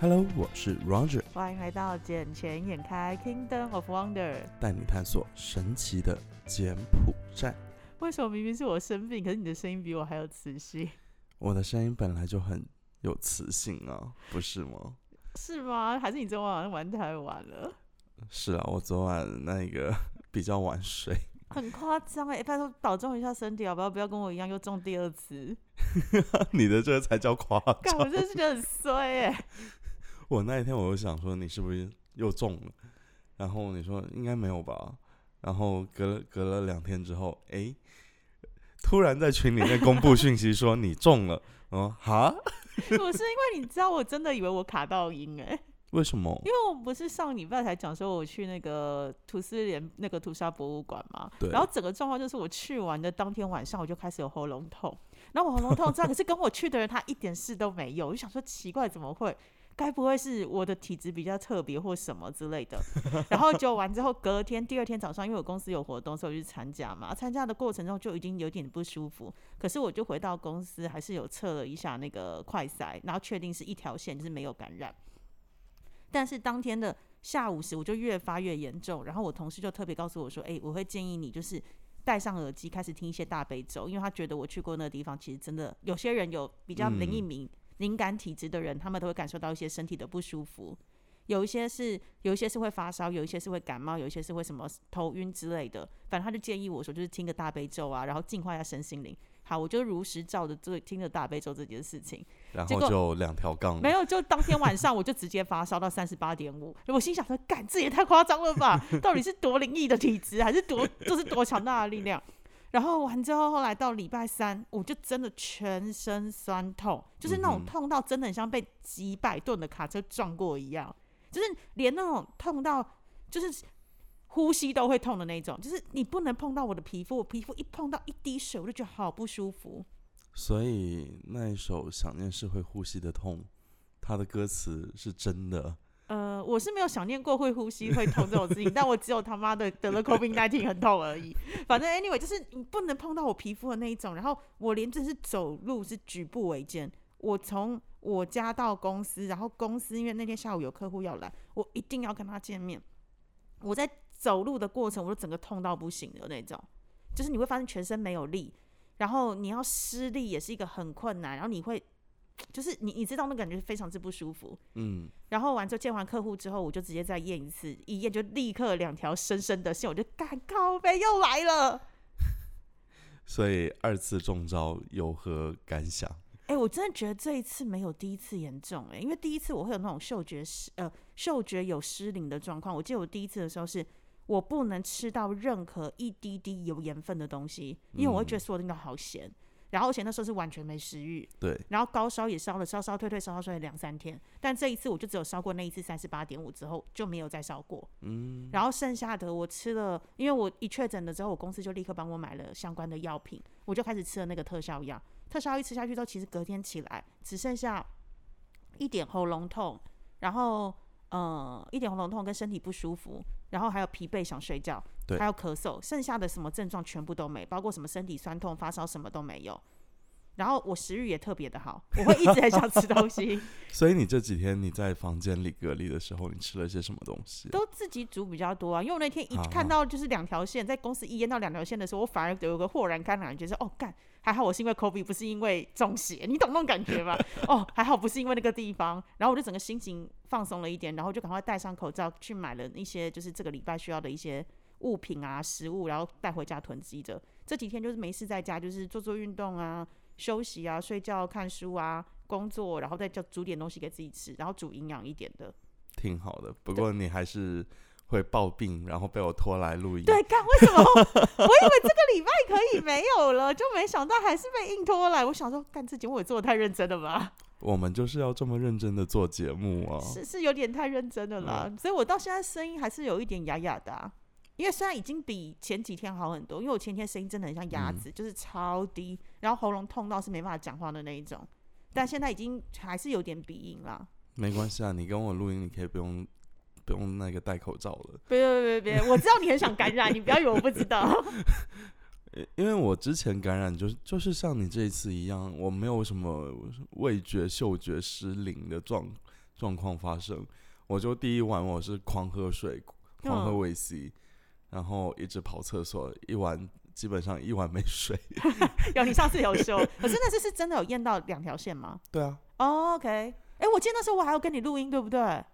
Hello，我是 Roger，欢迎来到眼前眼开 Kingdom of Wonder。带你探索神奇的柬埔寨。为什么明明是我生病，可是你的声音比我还有磁性？我的声音本来就很有磁性啊，不是吗？是吗？还是你昨晚玩太晚了？是啊，我昨晚那个 比较晚睡。很夸张哎！拜托保重一下身体好不好？不要跟我一样又中第二次。你的这个才叫夸张，我。真是觉得很衰哎。我那一天我就想说你是不是又中了，然后你说应该没有吧，然后隔了隔了两天之后，诶，突然在群里面公布讯息说你中了，哦哈，我是因为你知道，我真的以为我卡到音哎，为什么？因为我不是上礼拜才讲说我去那个图斯联那个屠杀博物馆嘛，对然后整个状况就是我去完的当天晚上我就开始有喉咙痛，然后我喉咙痛这样，可是跟我去的人他一点事都没有，我就想说奇怪怎么会？该不会是我的体质比较特别或什么之类的？然后就完之后，隔天第二天早上，因为我公司有活动，所以我去参加嘛。参加的过程中就已经有点不舒服，可是我就回到公司，还是有测了一下那个快筛，然后确定是一条线，就是没有感染。但是当天的下午时，我就越发越严重，然后我同事就特别告诉我说：“诶，我会建议你就是戴上耳机，开始听一些大悲咒，因为他觉得我去过那个地方，其实真的有些人有比较灵异敏、敏感体质的人，他们都会感受到一些身体的不舒服。有一些是有一些是会发烧，有一些是会感冒，有一些是会什么头晕之类的。反正他就建议我说，就是听个大悲咒啊，然后净化一下身心灵。好，我就如实照着这听着大悲咒这件事情。然后就两条杠，没有，就当天晚上我就直接发烧到三十八点五，我心想说，干这也太夸张了吧？到底是多灵异的体质，还是多就是多强大的力量？然后完之后，后来到礼拜三，我就真的全身酸痛，就是那种痛到真的很像被几百吨的卡车撞过一样，就是连那种痛到就是呼吸都会痛的那种，就是你不能碰到我的皮肤，我皮肤一碰到一滴水，我就觉得好不舒服。所以那一首《想念是会呼吸的痛》，它的歌词是真的。呃，我是没有想念过会呼吸会痛这种事情，但我只有他妈的得了 COVID 1 9很痛而已。反正 anyway 就是你不能碰到我皮肤的那一种，然后我连真是走路是举步维艰。我从我家到公司，然后公司因为那天下午有客户要来，我一定要跟他见面。我在走路的过程，我就整个痛到不行的那种，就是你会发现全身没有力，然后你要施力也是一个很困难，然后你会就是你你知道那感觉非常之不舒服。嗯，然后完之后见完客户之后，我就直接再验一次，一验就立刻两条深深的线，我就干靠背又来了。所以二次中招有何感想？哎、我真的觉得这一次没有第一次严重哎、因为第一次我会有那种嗅觉失呃嗅觉有失灵的状况。我记得我第一次的时候是我不能吃到任何一滴滴有盐分的东西，因为我会觉得所有东西都好咸。然后而且那时候是完全没食欲，对，然后高烧也烧了，烧烧退退，烧烧退退两三天。但这一次我就只有烧过那一次三十八点五之后就没有再烧过。嗯，然后剩下的我吃了，因为我一确诊了之后，我公司就立刻帮我买了相关的药品，我就开始吃了那个特效药。特效药一吃下去之后，其实隔天起来只剩下一点喉咙痛，然后呃一点喉咙痛跟身体不舒服，然后还有疲惫想睡觉，对还有咳嗽，剩下的什么症状全部都没，包括什么身体酸痛、发烧什么都没有。然后我食欲也特别的好，我会一直很想吃东西，所以你这几天你在房间里隔离的时候，你吃了些什么东西？都自己煮比较多啊，因为我那天一啊看到就是两条线，在公司一淹到两条线的时候，我反而有个豁然开朗，觉得哦干，还好我是因为 COVID，不是因为中邪，你懂那种感觉吧？哦，还好不是因为那个地方，然后我就整个心情放松了一点，然后就赶快戴上口罩去买了一些就是这个礼拜需要的一些物品啊、食物，然后带回家囤积着。这几天就是没事在家，就是做做运动啊、休息啊、睡觉、看书啊、工作，然后再就煮点东西给自己吃，然后煮营养一点的。挺好的，不过你还是会暴病，然后被我拖来录音。对，干为什么？我以为这个礼拜可以没有了，就没想到还是被硬拖来。我想说，干这节目也做的太认真了吧？我们就是要这么认真的做节目啊。是是有点太认真了啦，所以我到现在声音还是有一点哑哑的、啊。因为虽然已经比前几天好很多，因为我前天声音真的很像鸭子，就是超低，然后喉咙痛到是没办法讲话的那一种，但现在已经还是有点鼻音啦。没关系啊，你跟我录音，你可以不用不用那个戴口罩了。别别别别，我知道你很想感染，你不要以为我不知道。因因为我之前感染就是就是像你这一次一样，我没有什么味觉、嗅觉失灵的状状况发生。我就第一晚我是狂喝水，狂喝嗯维 C，、然后一直跑厕所，一晚基本上一晚没睡。有你上次有说，可是那次是真的有验到两条线吗、对啊，哦 o k 哎、我记得那时候我还有跟你录音，对不对？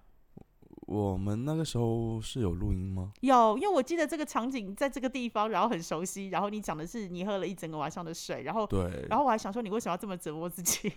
我们那个时候是有录音吗？有，因为我记得这个场景在这个地方，然后很熟悉。然后你讲的是你喝了一整个晚上的水，然后，对，然后我还想说你为什么要这么折磨自己？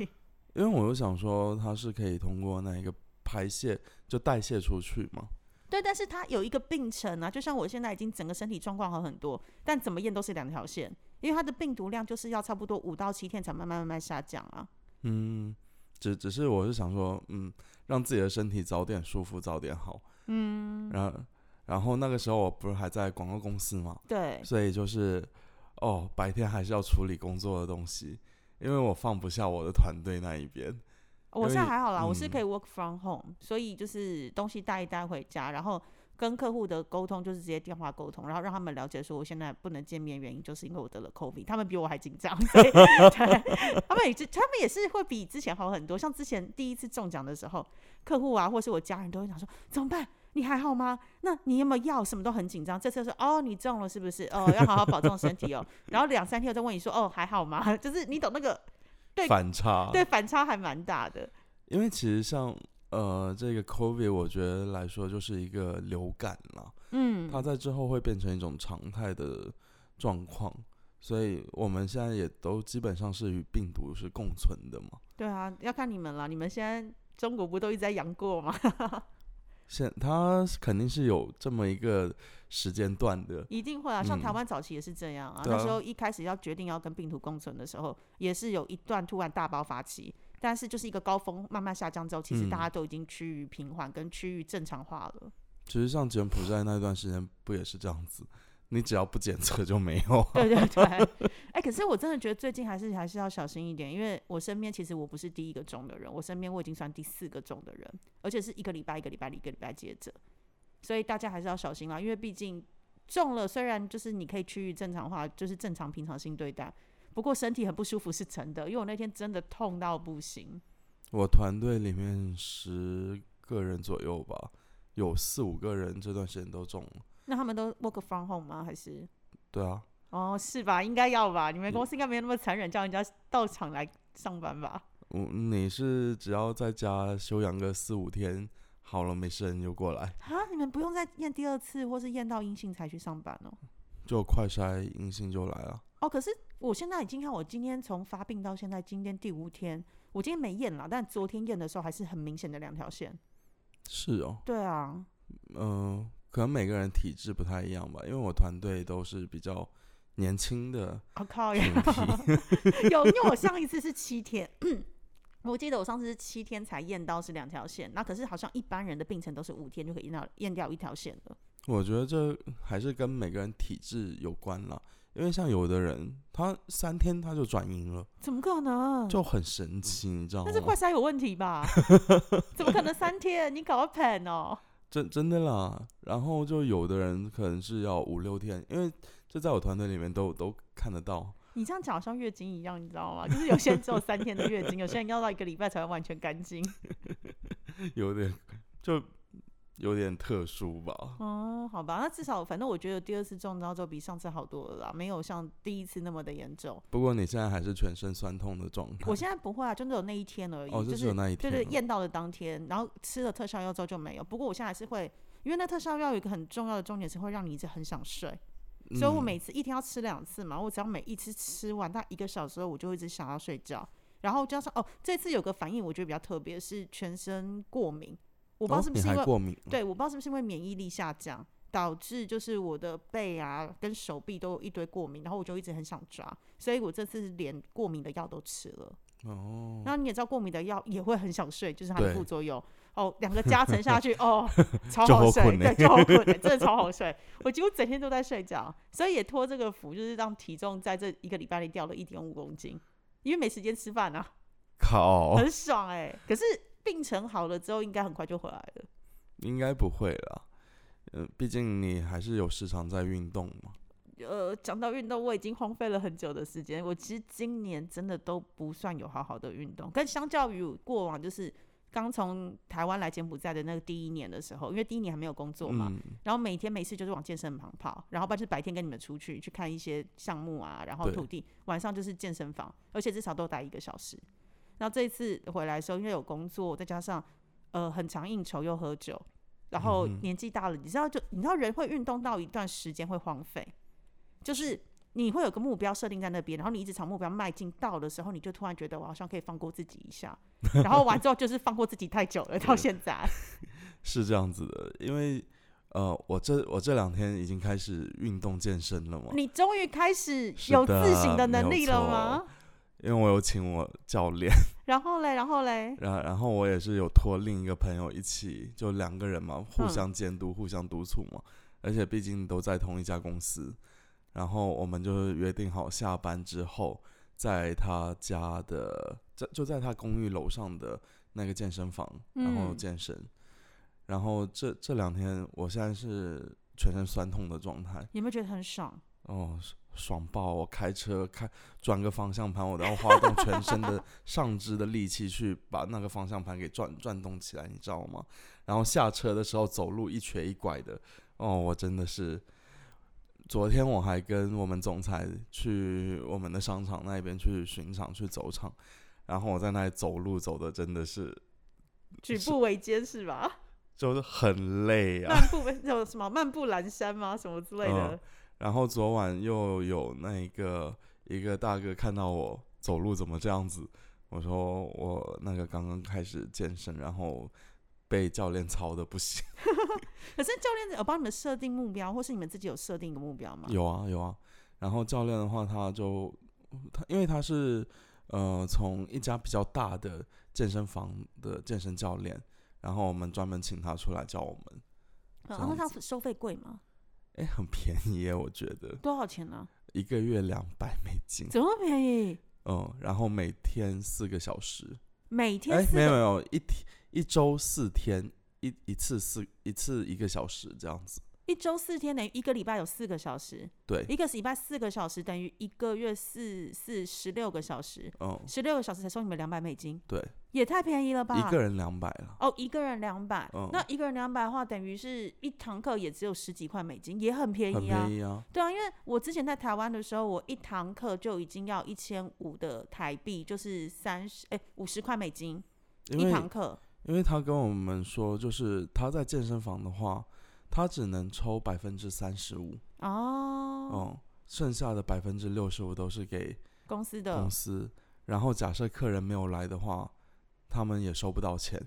因为我就想说它是可以通过那一个排泄就代谢出去嘛。对，但是它有一个病程啊，就像我现在已经整个身体状况好很多，但怎么验都是两条线，因为它的病毒量就是要差不多五到七天才慢慢慢慢下降啊。嗯，只只是我是想说，嗯，让自己的身体早点舒服，早点好。嗯，然后，然后那个时候我不是还在广告公司嘛，对，所以就是，哦，白天还是要处理工作的东西，因为我放不下我的团队那一边。我现在还好啦，我是嗯可以 work from home，所以就是东西带一带回家，然后跟客户的沟通就是直接电话沟通，然后让他们了解说我现在不能见面，原因就是因为我得了 COVID，他们比我还紧张，所以 对，他们也是他们也是会比之前好很多。像之前第一次中奖的时候，客户啊或是我家人都会想说怎么办？你还好吗？那你有没有药？什么都很紧张。这次说哦，你中了是不是？哦，要好好保重身体哦。然后两三天我再问你说哦还好吗？就是你懂那个对反差。对反差还蛮大的。因为其实像呃这个 COVID，我觉得来说就是一个流感了，嗯，它在之后会变成一种常态的状况，所以我们现在也都基本上是与病毒是共存的嘛。对啊，要看你们了。你们现在中国不都一直在阳过吗？现它肯定是有这么一个时间段的，一定会啊，像台嗯湾早期也是这样啊。那时候一开始要决定要跟病毒共存的时候，也是有一段突然大爆发期，但是就是一个高峰慢慢下降之后，其实大嗯家都已经趋于平缓跟趋于正常化了。其实像柬埔寨那段时间不也是这样子？你只要不检测就没有、啊。对对对，哎、可是我真的觉得最近还是还是要小心一点，因为我身边其实我不是第一个中的人，我身边我已经算第四个中的人，而且是一个礼拜一个礼拜一个礼拜接着，所以大家还是要小心啦，因为毕竟中了，虽然就是你可以趋于正常化，就是正常平常心对待，不过身体很不舒服是真的，因为我那天真的痛到不行。我团队里面十个人左右吧，有四五个人这段时间都中了。那他们都 work from home 吗？还是？对啊，哦，是吧？应该要吧？你们公司应该没有那么残忍，叫人家到场来上班吧？我你是只要在家休养个四五天，好了没事你就过来，啊，你们不用再验第二次，或是验到阴性才去上班哦。就快筛阴性就来了。哦，可是我现在已经看，我今天从发病到现在，今天第五天，我今天没验了，但昨天验的时候还是很明显的两条线。是哦，对啊，嗯、可能每个人体质不太一样吧，因为我团队都是比较年轻的我、靠呀，有，因为我上一次是七天。我记得我上次是七天才验到是两条线，那可是好像一般人的病程都是五天就可以验到验掉一条线了。我觉得这还是跟每个人体质有关了。因为像有的人，他三天他就转阴了，怎么可能？就很神奇，你知道吗那是快？筛有问题吧？怎么可能三天？你搞个 pen 哦？真真的啦。然后就有的人可能是要五六天，因为这在我团队里面都都看得到。你这样讲好像月经一样，你知道吗？就是有些人只有三天的月经，有些人要到一个礼拜才会完全干净。有点就有点特殊吧。哦，好吧，那至少反正我觉得第二次中招之后比上次好多了啦，没有像第一次那么的严重。不过你现在还是全身酸痛的状态。我现在不会啊，就只有那一天而已，哦，就就是只有那一天哦。验到的当天，然后吃了特效药之后就没有。不过我现在还是会，因为那特效药有一个很重要的重点是会让你一直很想睡，所以我嗯每次一天要吃两次嘛，我只要每一次吃完大概一个小时后，我就会一直想要睡觉。然后加上哦，这次有个反应我觉得比较特别，是全身过敏，我不知道是不是因为、还过敏？对，我不知道是不是因为免疫力下降，导致就是我的背啊跟手臂都有一堆过敏，然后我就一直很想抓，所以我这次连过敏的药都吃了。哦，然后你也知道，过敏的药也会很想睡，就是它的副作用。哦，两个加成下去，哦，超好睡，对，好困欸就好困欸，真的超好睡。我几乎整天都在睡觉，所以也托这个福，就是让体重在这一个礼拜里掉了一点五公斤，因为没时间吃饭啊，靠，很爽哎、可是病程好了之后，应该很快就回来了。应该不会了。嗯，毕竟你还是有时常在运动嘛。呃，讲到运动，我已经荒废了很久的时间。我其实今年真的都不算有好好的运动，跟相较于过往，就是刚从台湾来柬埔寨的那个第一年的时候，因为第一年还没有工作嘛，嗯，然后每天没事就是往健身房跑，然后不然就是白天跟你们出去去看一些项目啊，然后土地，晚上就是健身房，而且至少都待一个小时。然后这一次回来的时候，因为有工作，再加上呃很常应酬又喝酒，然后年纪大了，你知道就你知道人会运动到一段时间会荒废，就是你会有个目标设定在那边，然后你一直朝目标迈进到的时候，你就突然觉得我好像可以放过自己一下，然后完之后就是放过自己太久了，到现在。是这样子的，因为呃，我这我这两天已经开始运动健身了嘛，你终于开始有自省的能力了吗？因为我有请我教练，然后嘞，然后嘞，然然后我也是有托另一个朋友一起，就两个人嘛，互嗯相监督、互相督促嘛。而且毕竟都在同一家公司，然后我们就是约定好下班之后，在他家的在就在他公寓楼上的那个健身房，然后嗯健身。然后这这两天，我现在是全身酸痛的状态，有没有觉得很爽？哦，爽爆！我开车开转个方向盘，我都要花动全身的 上肢的力气去把那个方向盘给转转动起来，你知道吗？然后下车的时候走路一瘸一拐的，哦，我真的是。昨天我还跟我们总裁去我们的商场那边去巡场去走场，然后我在那里走路走的真的是举步维艰是吧？就是很累啊。漫步有什么漫步阑珊吗？什么之类的嗯？然后昨晚又有那个一个大哥看到我走路怎么这样子，我说我那个刚刚开始健身，然后被教练操的不行。可是教练有帮你们设定目标，或是你们自己有设定一个目标吗？有啊有啊，然后教练的话他就他因为他是呃从一家比较大的健身房的健身教练，然后我们专门请他出来教我们，嗯，然后他收费贵吗？哎，很便宜耶，我觉得多少钱呢？一个月两百美金，怎么便宜？嗯，然后每天四个小时。每天哎，四没有没有，一天一周四天，一一次四一次一个小时这样子。一周四天等于一个礼拜有四个小时，对，一个礼拜四个小时等于一个月四四十六个小时，嗯，十六个小时才收你们两百美金，对，也太便宜了吧？一个人两百了。哦，一个人两百、嗯那一个人两百的话，等于是一堂课也只有十几块美金，也很便宜啊。便宜啊，对啊，因为我之前在台湾的时候，我一堂课就已经要一千五的台币，就是三十哎五十块美金一堂课。因为他跟我们说，就是他在健身房的话，他只能抽百分之三十五，哦，嗯，剩下的百分之六十五都是给公司的公司。然后假设客人没有来的话，他们也收不到钱。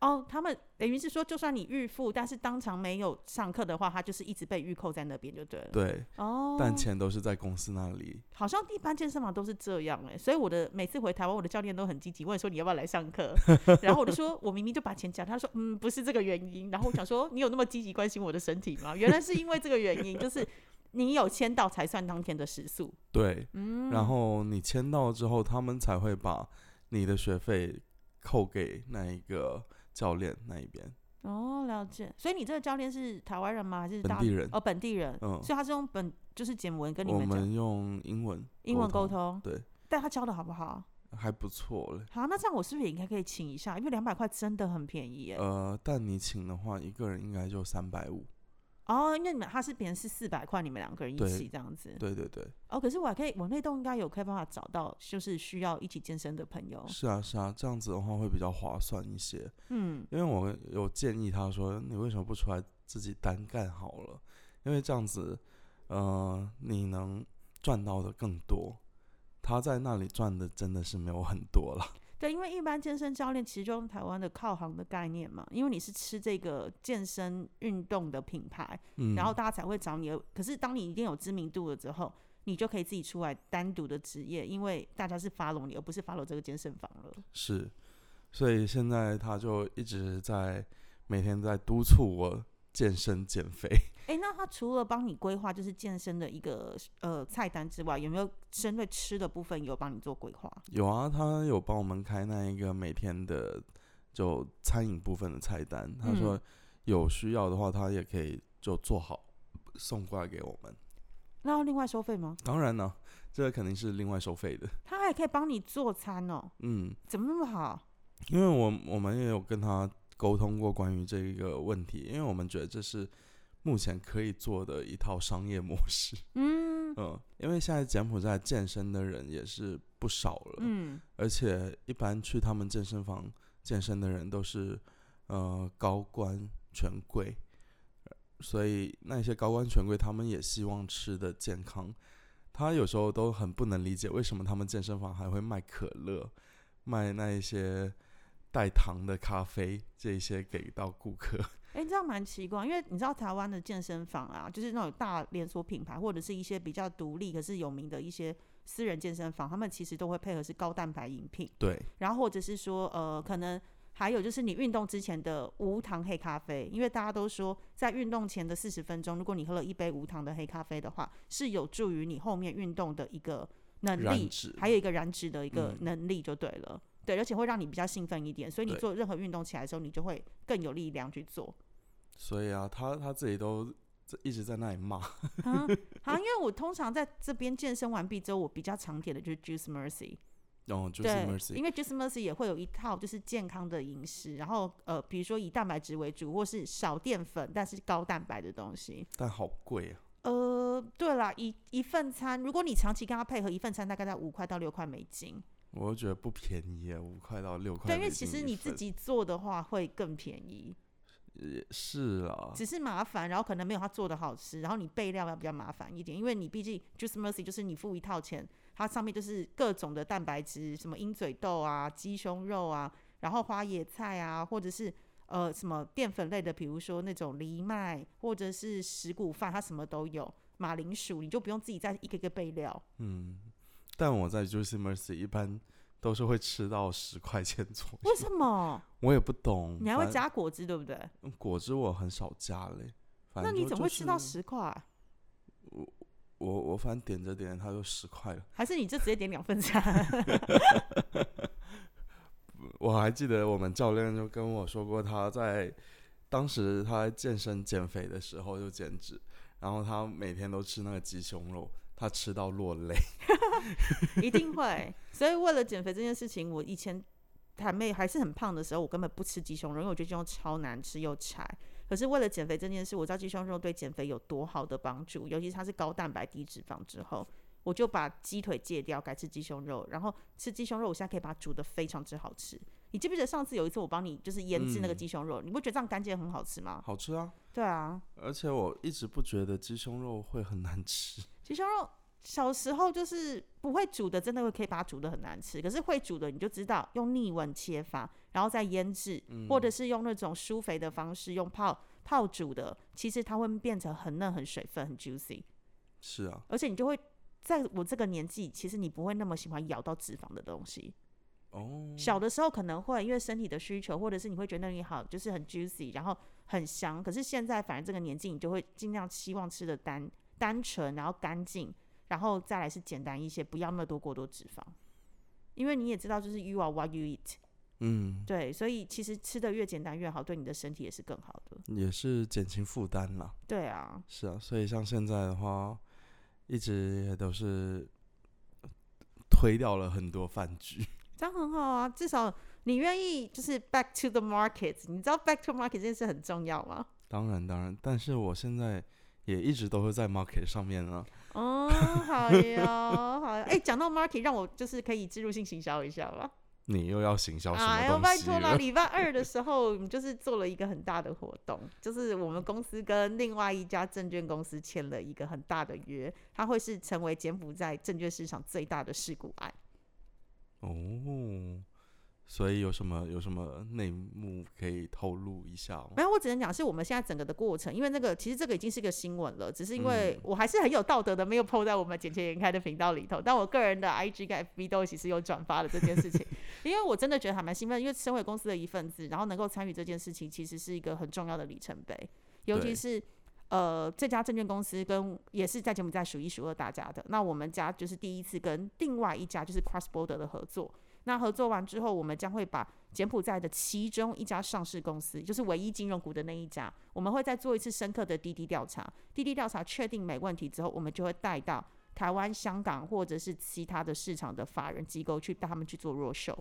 哦，他们等于是说，就算你预付，但是当场没有上课的话，他就是一直被预扣在那边就对了。对，哦，但钱都是在公司那里。好像一般健身房都是这样哎、所以我的每次回台湾，我的教练都很积极问说你要不要来上课，然后我就说我明明就把钱交，他说嗯不是这个原因，然后我想说你有那么积极关心我的身体吗？原来是因为这个原因，就是你有签到才算当天的时速，对，嗯，然后你签到之后，他们才会把你的学费扣给那一个教练那一边。哦了解，所以你这个教练是台湾人吗？还是大本地人哦本地人，嗯所以他是用本就是简文跟你我们讲们用英文英文沟，通，对，但他教的好不好？还不错嘞。好，那这样我是不是也应该可以请一下？因为两百块真的很便宜耶。呃，但你请的话，一个人应该就三百五。哦，因为你们他是别人是四百块，你们两个人一起这样子。对对对，哦，可是我还可以，我那栋应该有可以办法找到，就是需要一起健身的朋友。是啊是啊，这样子的话会比较划算一些。嗯，因为我有建议他说，你为什么不出来自己单干好了？因为这样子，呃，你能赚到的更多。他在那里赚的真的是没有很多了。对，因为一般健身教练其实就用台湾的靠行的概念嘛，因为你是吃这个健身运动的品牌，嗯，然后大家才会找你。可是当你一定有知名度了之后，你就可以自己出来单独的职业，因为大家是 follow 你，而不是 follow 这个健身房了。是，所以现在他就一直在每天在督促我健身减肥。哎，那他除了帮你规划就是健身的一个呃菜单之外，有没有针对吃的部分有帮你做规划？有啊，他有帮我们开那一个每天的就餐饮部分的菜单。他说嗯有需要的话，他也可以就做好送过来给我们。那要另外收费吗？当然呢，这个肯定是另外收费的。他还可以帮你做餐哦，嗯，怎么那么好？因为我我们也有跟他沟通过关于这一个问题，因为我们觉得这是目前可以做的一套商业模式。嗯嗯，因为现在柬埔寨健身的人也是不少了，嗯而且一般去他们健身房健身的人都是呃高官权贵，呃所以那些高官权贵他们也希望吃的健康。他有时候都很不能理解为什么他们健身房还会卖可乐，卖那一些带糖的咖啡这一些给到顾客。哎、这样蛮奇怪，因为你知道台湾的健身房啊，就是那种大连锁品牌，或者是一些比较独立可是有名的一些私人健身房，他们其实都会配合是高蛋白饮品，对，然后或者是说呃，可能还有就是你运动之前的无糖黑咖啡，因为大家都说在运动前的四十分钟，如果你喝了一杯无糖的黑咖啡的话，是有助于你后面运动的一个能力，还有一个燃脂的一个嗯能力就对了。对，而且会让你比较兴奋一点，所以你做任何运动起来的时候，你就会更有力量去做。所以啊，他他自己都一直在那里骂。啊，好，因为我通常在这边健身完毕之后，我比较常点的就是 Juice Mercy，哦，就是对 Mercy，因为 Juice Mercy 也会有一套就是健康的饮食，然后呃，比如说以蛋白质为主，或是少淀粉但是高蛋白的东西。但好贵啊。呃，对啦，一一份餐，如果你长期跟他配合，一份餐大概在五块到六块美金。我觉得不便宜啊，五块到六块对，因为其实你自己做的话会更便宜，也是啊，只是麻烦，然后可能没有他做的好吃，然后你备料要比较麻烦一点，因为你毕竟 Juice Mercy 就是你付一套钱，它上面就是各种的蛋白质，什么鹰嘴豆啊、鸡胸肉啊，然后花椰菜啊，或者是呃什么淀粉类的，比如说那种藜麦或者是石谷饭，它什么都有。马铃薯你就不用自己再一个一个备料，嗯，但我在 Juice Mercy 一般都是会吃到十块钱左右，为什么？我也不懂。你还会加果汁，对不对？正果汁，我很少加嘞。反那你怎么会吃到十块？我我我反正点着点着它就十块了。还是你就直接点两份餐？我还记得我们教练就跟我说过，他在当时他在健身减肥的时候就减脂，然后他每天都吃那个鸡胸肉，他吃到落泪。一定会。所以为了减肥这件事情，我以前还没还是很胖的时候，我根本不吃鸡胸肉，因为我觉得鸡胸肉超难吃又柴。可是为了减肥这件事，我知道鸡胸肉对减肥有多好的帮助，尤其是它是高蛋白低脂肪之后，我就把鸡腿戒掉，改吃鸡胸肉。然后吃鸡胸肉，我现在可以把它煮的非常之好吃。你记不记得上次有一次我帮你就是腌制那个嗯鸡胸肉，你不觉得这样干煎很好吃吗？好吃啊！对啊，而且我一直不觉得鸡胸肉会很难吃。鸡胸肉小时候就是不会煮的，真的会可以把它煮的很难吃。可是会煮的，你就知道用逆温切法，然后再腌制，或者是用那种疏肥的方式，用泡泡煮的，其实它会变成很嫩、很水分、很 juicy，是啊，而且你就会在我这个年纪，其实你不会那么喜欢咬到脂肪的东西。哦，小的时候可能会因为身体的需求，或者是你会觉得那里好，就是很 juicy，然后很香。可是现在反正这个年纪，你就会尽量希望吃的单单纯，然后干净，然后再来是简单一些，不要那么多过多脂肪。因为你也知道，就是 you are what you eat，嗯，对，所以其实吃的越简单越好，对你的身体也是更好的。也是减轻负担啦。对啊，是啊，所以像现在的话，一直也都是推掉了很多饭局。这样很好啊，至少你愿意就是 back to the market。你知道 back to market 这件事很重要吗？当然，当然，但是我现在也一直都会在 market 上面啊。哦，好哟，好哟。哎、讲到 market，让我就是可以植入性行销一下吧。你又要行销什哎呦，么东西拜托啦！了？礼拜二的时候，我们就是做了一个很大的活动，就是我们公司跟另外一家证券公司签了一个很大的约，它会是成为柬埔寨证券市场最大的事故案。哦，所以有什么有什么内幕可以透露一下吗？没有，我只能讲是我们现在整个的过程，因为那个其实这个已经是个新闻了，只是因为嗯我还是很有道德的，没有 PO 在我们简切言开的频道里头，但我个人的 IG 跟 FB 都其实有转发了这件事情，因为我真的觉得还蛮兴奋，因为身为公司的一份子，然后能够参与这件事情，其实是一个很重要的里程碑，尤其是。呃，这家证券公司跟也是在柬埔寨数一数二大家的。那我们家就是第一次跟另外一家就是 Cross Border 的合作。那合作完之后，我们将会把柬埔寨的其中一家上市公司，就是唯一金融股的那一家，我们会再做一次深刻的滴滴调查。滴滴调查确定没问题之后，我们就会带到台湾、香港或者是其他的市场的法人机构去带他们去做弱秀。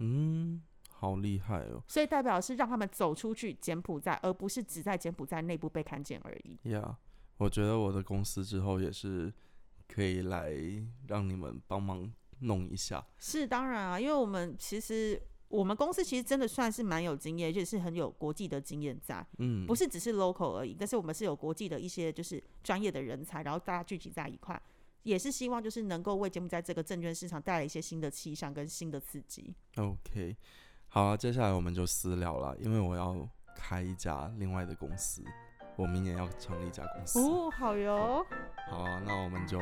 嗯，好厉害哦。所以代表是让他们走出去柬埔寨，而不是只在柬埔寨内部被看见而已。呀、我觉得我的公司之后也是可以来让你们帮忙弄一下。是当然啊，因为我们其实我们公司其实真的算是蛮有经验，就是很有国际的经验在，嗯，不是只是 local 而已，但是我们是有国际的一些就是专业的人才，然后大家聚集在一块，也是希望就是能够为柬埔寨这个证券市场带来一些新的气象跟新的刺激。OK，好啊，接下来我们就私聊了，因为我要开一家另外的公司，我明年要成立一家公司。哦，好哟，好啊，那我们就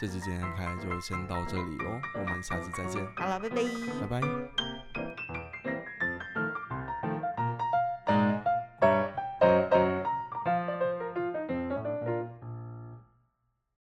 这期今天开就先到这里喽，我们下次再见，好了，拜拜。拜拜。